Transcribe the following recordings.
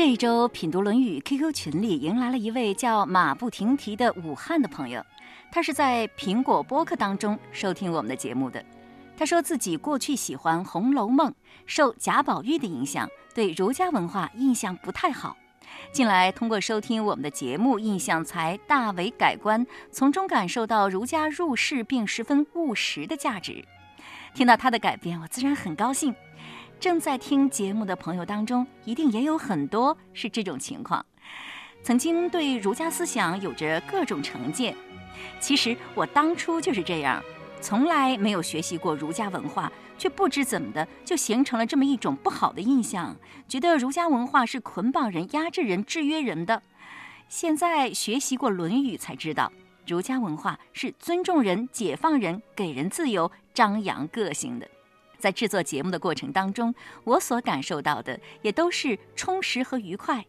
这一周品读《论语》QQ 群里迎来了一位叫马不停蹄的武汉的朋友，他是在苹果播客当中收听我们的节目的。他说自己过去喜欢《红楼梦》，受贾宝玉的影响，对儒家文化印象不太好。近来通过收听我们的节目，印象才大为改观，从中感受到儒家入世并十分务实的价值。听到他的改变，我自然很高兴。正在听节目的朋友当中，一定也有很多是这种情况。曾经对儒家思想有着各种成见，其实我当初就是这样，从来没有学习过儒家文化，却不知怎么的就形成了这么一种不好的印象，觉得儒家文化是捆绑人、压制人、制约人的。现在学习过《论语》，才知道儒家文化是尊重人、解放人、给人自由、张扬个性的。在制作节目的过程当中，我所感受到的也都是充实和愉快。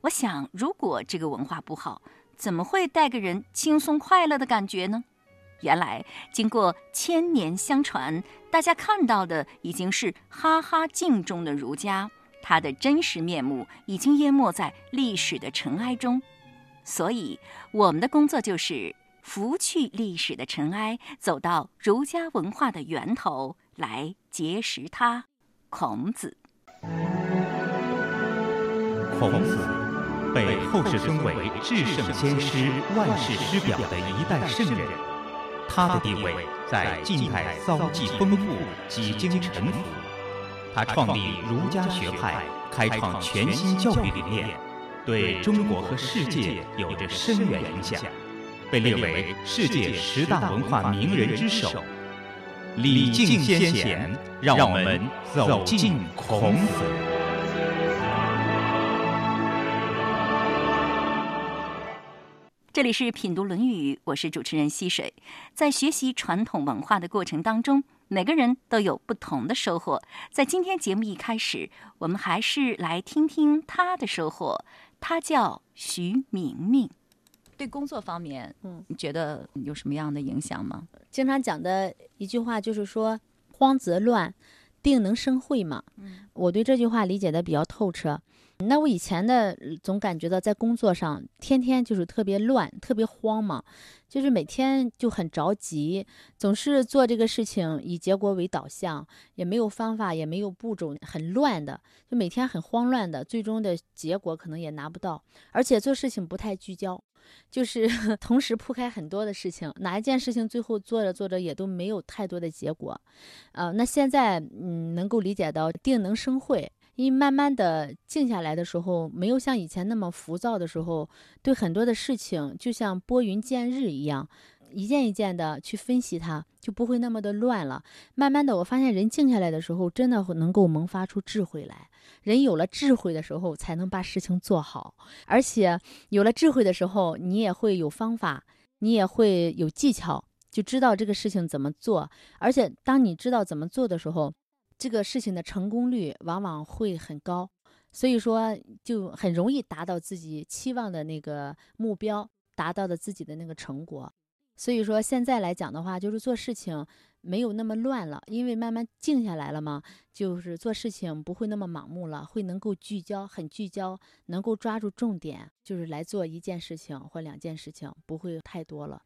我想，如果这个文化不好，怎么会带给人轻松快乐的感觉呢？原来，经过千年相传，大家看到的已经是哈哈镜中的儒家，它的真实面目已经淹没在历史的尘埃中。所以，我们的工作就是拂去历史的尘埃，走到儒家文化的源头。来结识他，孔子。孔子被后世尊为至圣先师、万世师表的一代圣人，他的地位在近代遭际丰富，几经沉浮。他创立儒家学派，开创全新教育理念，对中国和世界有着深远影响，被列为世界十大文化名人之首。礼敬先贤，让我们走进孔子。这里是品读《论语》，我是主持人溪水。在学习传统文化的过程当中，每个人都有不同的收获。在今天节目一开始，我们还是来听听他的收获。他叫徐明明。对工作方面，嗯，你觉得有什么样的影响吗？经常讲的一句话就是说“慌则乱，定能生慧”嘛。嗯，我对这句话理解的比较透彻。那我以前的总感觉到在工作上天天就是特别乱、特别慌嘛，就是每天就很着急，总是做这个事情以结果为导向，也没有方法，也没有步骤，很乱的，就每天很慌乱的，最终的结果可能也拿不到，而且做事情不太聚焦。就是 同时铺开很多的事情，哪一件事情最后做着做着也都没有太多的结果，呃，那现在嗯能够理解到定能生慧，因为慢慢的静下来的时候，没有像以前那么浮躁的时候，对很多的事情就像拨云见日一样。一件一件的去分析它，就不会那么的乱了。慢慢的，我发现人静下来的时候，真的能够萌发出智慧来。人有了智慧的时候，才能把事情做好。而且有了智慧的时候，你也会有方法，你也会有技巧，就知道这个事情怎么做。而且当你知道怎么做的时候，这个事情的成功率往往会很高。所以说，就很容易达到自己期望的那个目标，达到的自己的那个成果。所以说，现在来讲的话，就是做事情没有那么乱了，因为慢慢静下来了嘛，就是做事情不会那么盲目了，会能够聚焦，很聚焦，能够抓住重点，就是来做一件事情或两件事情，不会太多了。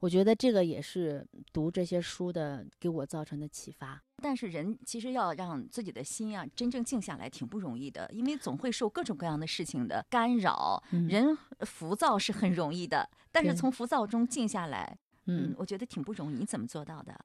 我觉得这个也是读这些书的给我造成的启发。但是人其实要让自己的心啊真正静下来挺不容易的，因为总会受各种各样的事情的干扰。人浮躁是很容易的，但是从浮躁中静下来，嗯，我觉得挺不容易。你怎么做到的？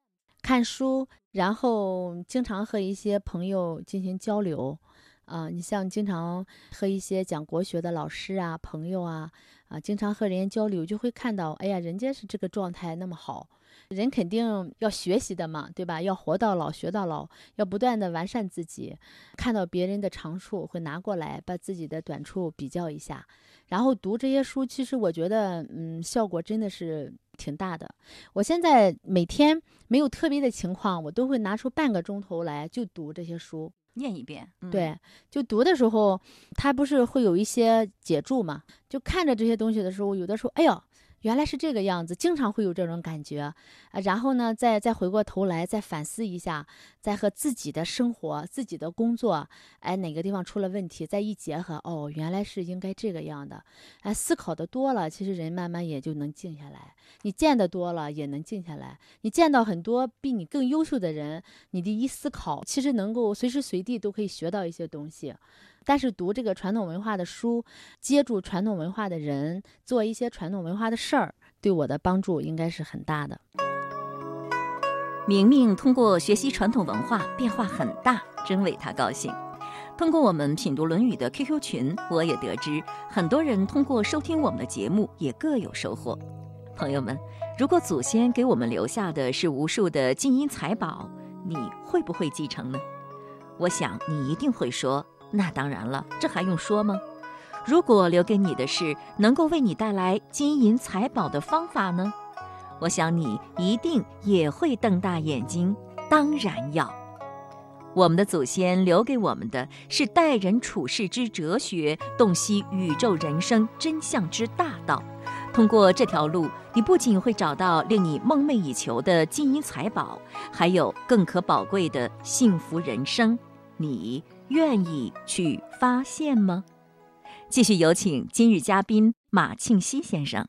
看书，然后经常和一些朋友进行交流。啊，你像经常和一些讲国学的老师啊、朋友啊，啊，经常和人家交流，就会看到，哎呀，人家是这个状态那么好，人肯定要学习的嘛，对吧？要活到老学到老，要不断的完善自己，看到别人的长处会拿过来，把自己的短处比较一下，然后读这些书，其实我觉得，嗯，效果真的是挺大的。我现在每天没有特别的情况，我都会拿出半个钟头来就读这些书。念一遍，对，就读的时候，他不是会有一些解注嘛？就看着这些东西的时候，有的时候，哎呦，原来是这个样子，经常会有这种感觉啊。然后呢，再再回过头来再反思一下，再和自己的生活、自己的工作，哎，哪个地方出了问题，再一结合，哦，原来是应该这个样的。哎，思考的多了，其实人慢慢也就能静下来。你见得多了，也能静下来。你见到很多比你更优秀的人，你的一思考，其实能够随时随地都可以学到一些东西。但是读这个传统文化的书，接触传统文化的人，做一些传统文化的事儿，对我的帮助应该是很大的。明明通过学习传统文化变化很大，真为他高兴。通过我们品读《论语》的 QQ 群，我也得知很多人通过收听我们的节目也各有收获。朋友们，如果祖先给我们留下的是无数的金银财宝，你会不会继承呢？我想你一定会说。那当然了，这还用说吗？如果留给你的是能够为你带来金银财宝的方法呢？我想你一定也会瞪大眼睛。当然要。我们的祖先留给我们的是待人处事之哲学，洞悉宇宙人生真相之大道。通过这条路，你不仅会找到令你梦寐以求的金银财宝，还有更可宝贵的幸福人生。你。愿意去发现吗？继续有请今日嘉宾马庆西先生。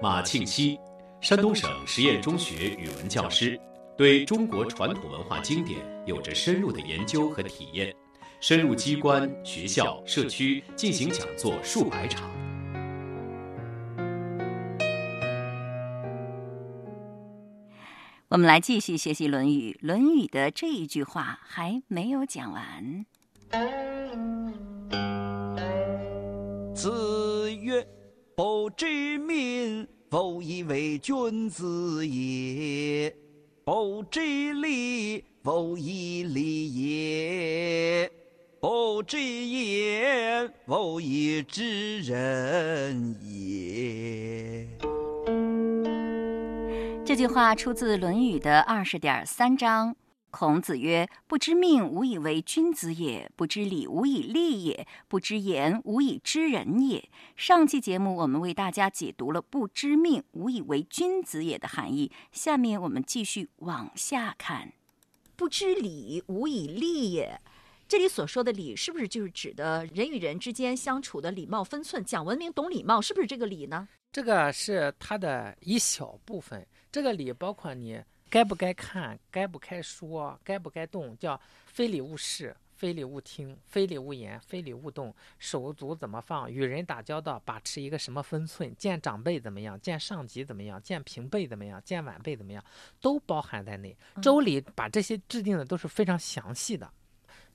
马庆西，山东省实验中学语文教师，对中国传统文化经典有着深入的研究和体验，深入机关、学校、社区进行讲座数百场。我们来继续学习《论语》，《论语》的这一句话还没有讲完。子曰：“不知命，否以为君子也；不知礼，否以礼也；不知言，否以知人也。”这句话出自《论语》的二十点三章。孔子曰：“不知命，无以为君子也；不知礼，无以立也；不知言，无以知人也。”上期节目我们为大家解读了“不知命，无以为君子也”的含义。下面我们继续往下看，“不知礼，无以立也”。这里所说的礼，是不是就是指的人与人之间相处的礼貌分寸，讲文明、懂礼貌，是不是这个礼呢？这个是它的一小部分。这个礼包括你该不该看，该不该说，该不该动，叫非礼勿视，非礼勿听，非礼勿言，非礼勿动，手足怎么放，与人打交道把持一个什么分寸，见长辈怎么样，见上级怎么样，见平辈怎么样，见晚辈怎么样，都包含在内。周礼把这些制定的都是非常详细的。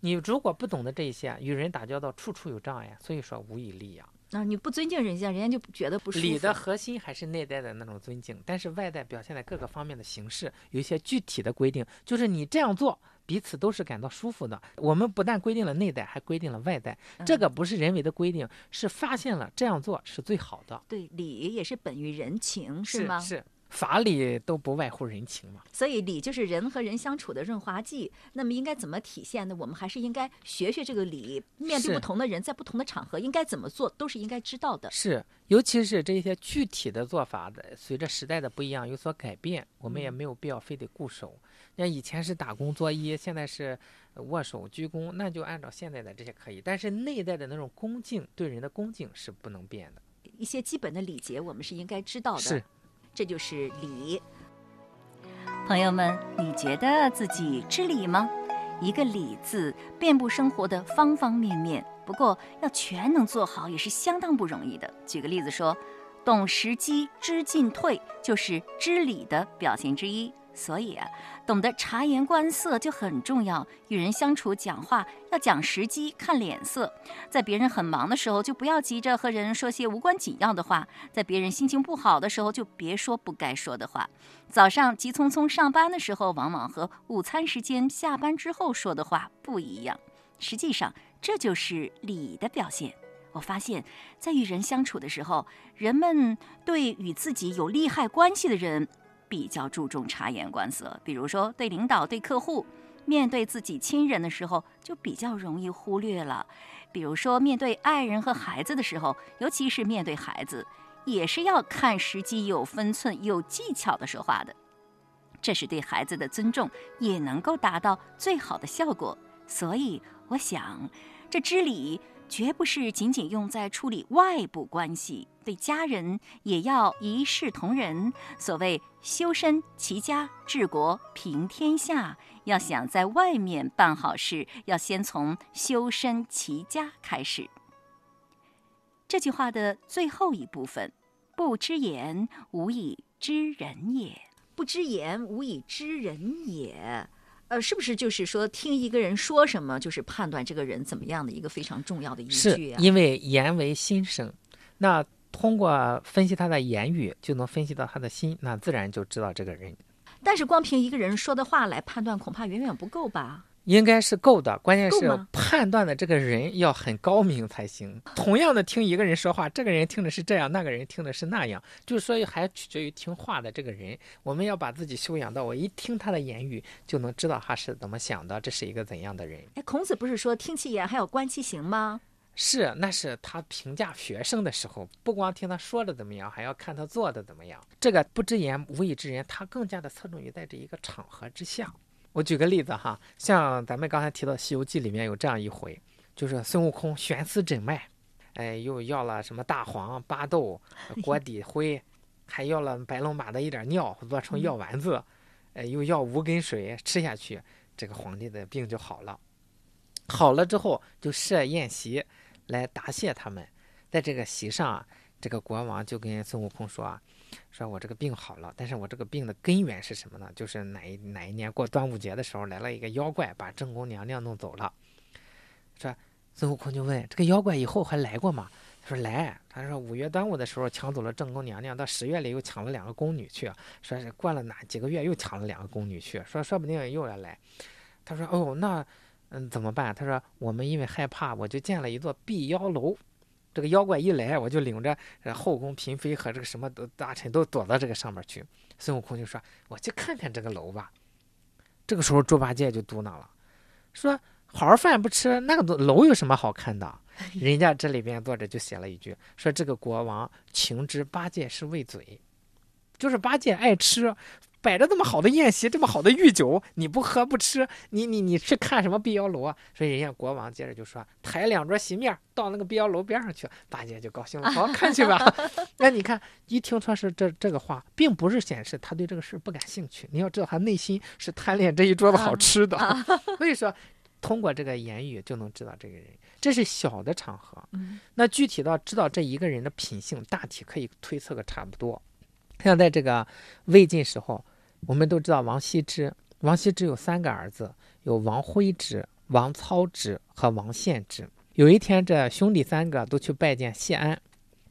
你如果不懂得这些，与人打交道处处有障碍，所以说无以立呀。啊，你不尊敬人家，人家就觉得不舒服。礼的核心还是内在的那种尊敬，但是外在表现在各个方面的形式有一些具体的规定，就是你这样做，彼此都是感到舒服的。我们不但规定了内在，还规定了外在。这个不是人为的规定，是发现了这样做是最好的。对，礼也是本于人情，是吗？是。法理都不外乎人情嘛，所以礼就是人和人相处的润滑剂。那么应该怎么体现呢？我们还是应该学学这个礼，面对不同的人，在不同的场合应该怎么做，都是应该知道的。是，尤其是这些具体的做法的，随着时代的不一样有所改变，我们也没有必要非得固守。像以前是打工作揖，现在是握手鞠躬，那就按照现在的这些可以。但是内在的那种恭敬，对人的恭敬是不能变的。一些基本的礼节，我们是应该知道的。是。这就是礼，朋友们，你觉得自己知礼吗？一个“礼”字遍布生活的方方面面，不过要全能做好也是相当不容易的。举个例子说，懂时机、知进退，就是知礼的表现之一。所以啊，懂得察言观色就很重要。与人相处、讲话要讲时机、看脸色。在别人很忙的时候，就不要急着和人说些无关紧要的话；在别人心情不好的时候，就别说不该说的话。早上急匆匆上班的时候，往往和午餐时间、下班之后说的话不一样。实际上，这就是礼的表现。我发现，在与人相处的时候，人们对与自己有利害关系的人。比较注重察言观色，比如说对领导、对客户，面对自己亲人的时候，就比较容易忽略了。比如说，面对爱人和孩子的时候，尤其是面对孩子，也是要看时机、有分寸、有技巧的说话的。这是对孩子的尊重，也能够达到最好的效果。所以，我想，这知礼绝不是仅仅用在处理外部关系，对家人也要一视同仁。所谓修身齐家治国平天下，要想在外面办好事，要先从修身齐家开始。这句话的最后一部分：“不知言，无以知人也。”不知言，无以知人也。呃，是不是就是说，听一个人说什么，就是判断这个人怎么样的一个非常重要的依据啊？因为言为心声，那通过分析他的言语，就能分析到他的心，那自然就知道这个人。但是光凭一个人说的话来判断，恐怕远远不够吧？应该是够的，关键是判断的这个人要很高明才行。同样的听一个人说话，这个人听的是这样，那个人听的是那样，就是说还取决于听话的这个人。我们要把自己修养到，我一听他的言语就能知道他是怎么想的，这是一个怎样的人。哎，孔子不是说听其言还要观其行吗？是，那是他评价学生的时候，不光听他说的怎么样，还要看他做的怎么样。这个不知言无以知人，他更加的侧重于在这一个场合之下。我举个例子哈，像咱们刚才提到《西游记》里面有这样一回，就是孙悟空悬丝诊脉，哎，又要了什么大黄、巴豆、锅底灰，还要了白龙马的一点尿做成药丸子，哎，又要五根水吃下去，这个皇帝的病就好了。好了之后就设宴席来答谢他们，在这个席上，这个国王就跟孙悟空说啊。说我这个病好了，但是我这个病的根源是什么呢？就是哪一哪一年过端午节的时候来了一个妖怪，把正宫娘娘弄走了。说孙悟空就问这个妖怪以后还来过吗？他说来。他说五月端午的时候抢走了正宫娘娘，到十月里又抢了两个宫女去，说是过了哪几个月又抢了两个宫女去，说说不定又要来。他说哦那嗯怎么办？他说我们因为害怕，我就建了一座避妖楼。这个妖怪一来，我就领着后宫嫔妃和这个什么大臣都躲到这个上面去。孙悟空就说：“我去看看这个楼吧。”这个时候，猪八戒就嘟囔了，说：“好好饭不吃，那个楼有什么好看的？人家这里边作者就写了一句，说这个国王情知八戒是为嘴，就是八戒爱吃。”摆着这么好的宴席，这么好的御酒，你不喝不吃，你你你去看什么碧瑶楼啊？所以人家国王接着就说：“抬两桌席面到那个碧瑶楼边上去。”八戒就高兴了，好看去吧。那你看，一听说是这这个话，并不是显示他对这个事不感兴趣。你要知道，他内心是贪恋这一桌子好吃的。所以说，通过这个言语就能知道这个人。这是小的场合，那具体到知道这一个人的品性，大体可以推测个差不多。像在这个魏晋时候。我们都知道王羲之，王羲之有三个儿子，有王徽之、王操之和王献之。有一天，这兄弟三个都去拜见谢安，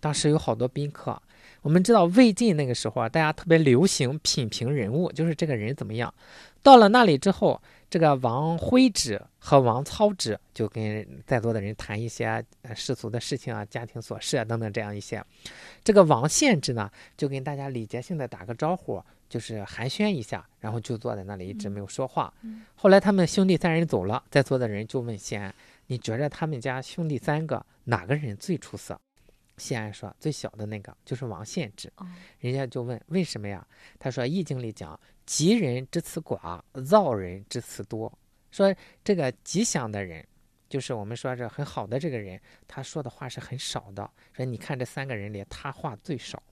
当时有好多宾客。我们知道魏晋那个时候啊，大家特别流行品评人物，就是这个人怎么样。到了那里之后，这个王徽之和王操之就跟在座的人谈一些世俗的事情啊、家庭琐事啊等等这样一些。这个王献之呢，就跟大家礼节性的打个招呼。就是寒暄一下，然后就坐在那里一直没有说话。后来他们兄弟三人走了，在座的人就问谢安：“你觉着他们家兄弟三个哪个人最出色？”谢安说：“最小的那个就是王献之。”人家就问：“为什么呀？”他说：“易经里讲，吉人之辞寡，躁人之辞多。说这个吉祥的人，就是我们说这很好的这个人，他说的话是很少的。说你看这三个人里，他话最少。”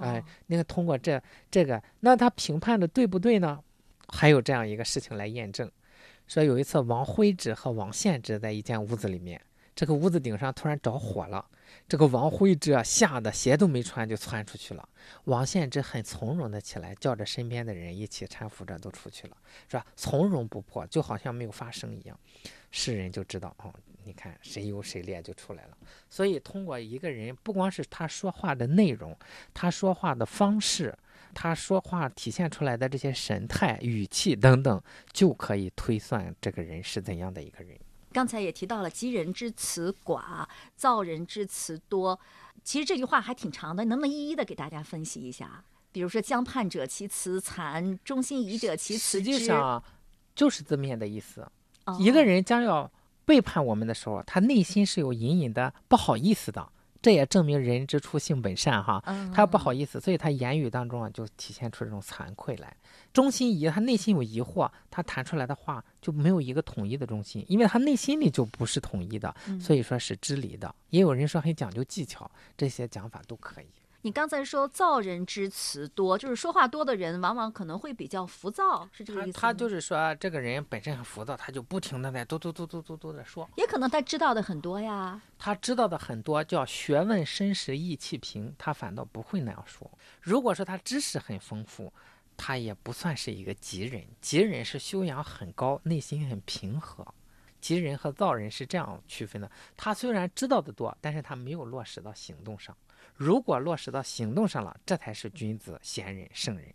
哎，那个通过这这个，那他评判的对不对呢？还有这样一个事情来验证，说有一次王徽之和王献之在一间屋子里面，这个屋子顶上突然着火了，这个王徽之啊吓得鞋都没穿就窜出去了，王献之很从容的起来，叫着身边的人一起搀扶着都出去了，是吧？从容不迫，就好像没有发生一样，世人就知道哦。你看谁优谁劣就出来了，所以通过一个人，不光是他说话的内容，他说话的方式，他说话体现出来的这些神态、语气等等，就可以推算这个人是怎样的一个人。刚才也提到了“吉人之词寡，造人之词多”，其实这句话还挺长的，能不能一一的给大家分析一下？比如说“将叛者其辞残，忠心疑者其辞实际上。就是字面的意思。哦一个人将要背叛我们的时候，他内心是有隐隐的不好意思的。这也证明人之初性本善哈，嗯他不好意思，所以他言语当中啊就体现出这种惭愧来。中心疑，他内心有疑惑，他谈出来的话就没有一个统一的中心，因为他内心里就不是统一的，嗯所以说是知离的。也有人说很讲究技巧，这些讲法都可以。你刚才说造人之词多，就是说话多的人往往可能会比较浮躁，是这个意思吗？他他就是说，这个人本身很浮躁，他就不停的在嘟嘟嘟嘟嘟嘟的说，也可能他知道的很多呀。他知道的很多，叫学问深时意气平，他反倒不会那样说。如果说他知识很丰富，他也不算是一个吉人。吉人是修养很高，内心很平和。吉人和造人是这样区分的。他虽然知道的多，但是他没有落实到行动上。如果落实到行动上了，这才是君子、贤人、圣人。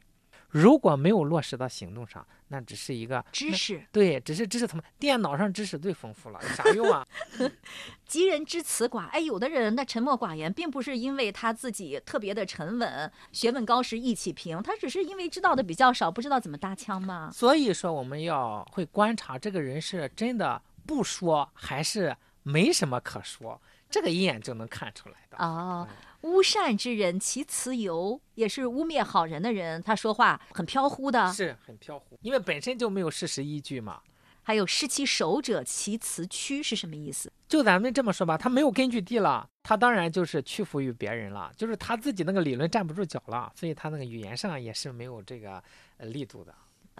如果没有落实到行动上，那只是一个知识，对，只是知识层面。电脑上知识最丰富了，有啥用啊？吉人之辞寡。哎，有的人那沉默寡言，并不是因为他自己特别的沉稳、学问高时、意气平，他只是因为知道的比较少，不知道怎么搭腔嘛。所以说，我们要会观察这个人是真的不说，还是没什么可说，这个一眼就能看出来的。啊。巫善之人，其辞尤，也是污蔑好人的人，他说话很飘忽的。是很飘忽，因为本身就没有事实依据嘛。还有失其守者，其辞屈是什么意思？就咱们这么说吧，他没有根据地了，他当然就是屈服于别人了，就是他自己那个理论站不住脚了，所以他那个语言上也是没有这个呃力度的。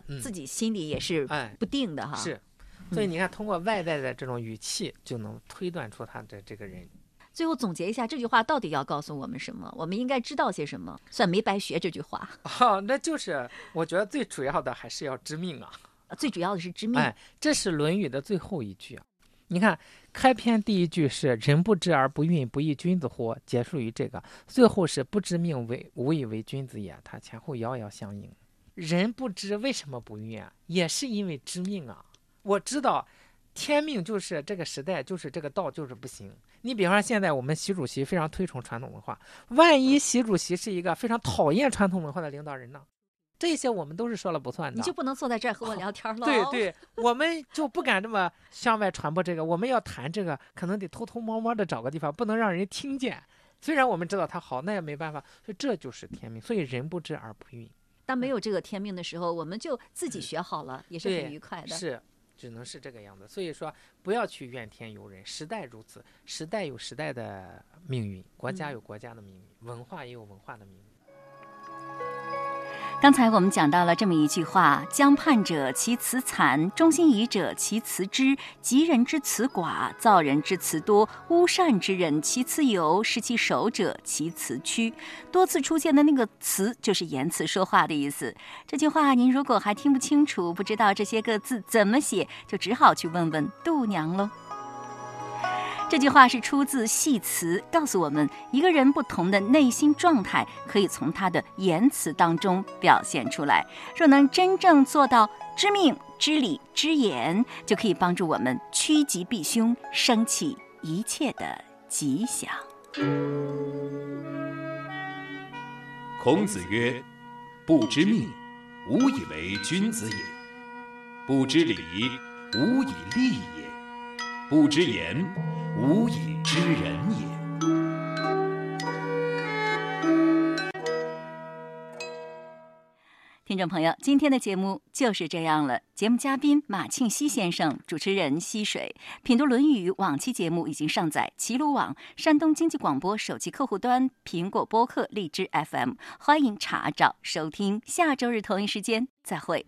嗯，自己心里也是哎不定的哈。是，所以你看，通过外在的这种语气，就能推断出他的这个人。最后总结一下，这句话到底要告诉我们什么？我们应该知道些什么？算没白学这句话。哦，那就是我觉得最主要的还是要知命啊。最主要的是知命。哎，这是《论语》的最后一句啊。你看，开篇第一句是“人不知而不愠，不亦君子乎”，结束于这个；最后是“不知命为无以为君子也”，它前后遥遥相应。人不知为什么不愠啊？也是因为知命啊。我知道，天命就是这个时代，就是这个道，就是不行。你比方说，现在我们习主席非常推崇传统文化，万一习主席是一个非常讨厌传统文化的领导人呢？这些我们都是说了不算的。你就不能坐在这儿和我聊天 喽？对对，我们就不敢这么向外传播这个。我们要谈这个，可能得偷偷摸摸的找个地方，不能让人听见。虽然我们知道他好，那也没办法。所以这就是天命。所以人不知而不愠，当没有这个天命的时候，我们就自己学好了，也是很愉快的。是，只能是这个样子。所以说，不要去怨天尤人。时代如此，时代有时代的命运，国家有国家的命运，文化也有文化的命运。刚才我们讲到了这么一句话：“江畔者其辞惨，忠心疑者其辞知，吉人之辞寡，造人之辞多，污善之人其辞尤，失其守者其辞曲。”多次出现的那个“词”就是言辞说话的意思。这句话您如果还听不清楚，不知道这些个字怎么写，就只好去问问度娘喽。这句话是出自《系辞》，告诉我们一个人不同的内心状态可以从他的言辞当中表现出来。若能真正做到知命、知理、知言，就可以帮助我们趋吉避凶，升起一切的吉祥。孔子曰：“不知命，无以为君子也；不知礼，无以立也；不知言，无以知人也。”听众朋友，今天的节目就是这样了。节目嘉宾马庆西先生，主持人溪水，品读《论语》往期节目已经上载齐鲁网、山东经济广播手机客户端、苹果播客、荔枝 FM，欢迎查找收听。下周日同一时间再会。